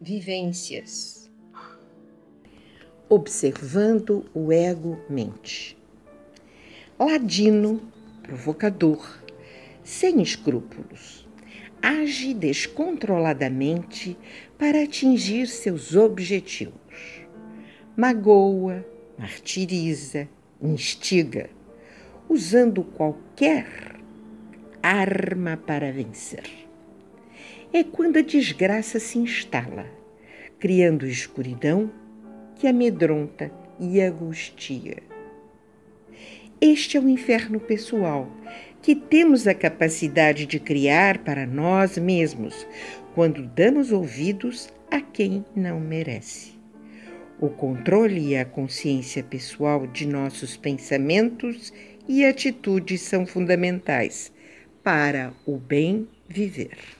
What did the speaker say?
vivências. Observando o ego-mente. Ladino, provocador, sem escrúpulos, age descontroladamente para atingir seus objetivos. Magoa, martiriza, instiga, usando qualquer arma para vencer. É quando a desgraça se instala, criando escuridão que amedronta e angustia. Este é o inferno pessoal que temos a capacidade de criar para nós mesmos quando damos ouvidos a quem não merece. O controle e a consciência pessoal de nossos pensamentos e atitudes são fundamentais para o bem viver.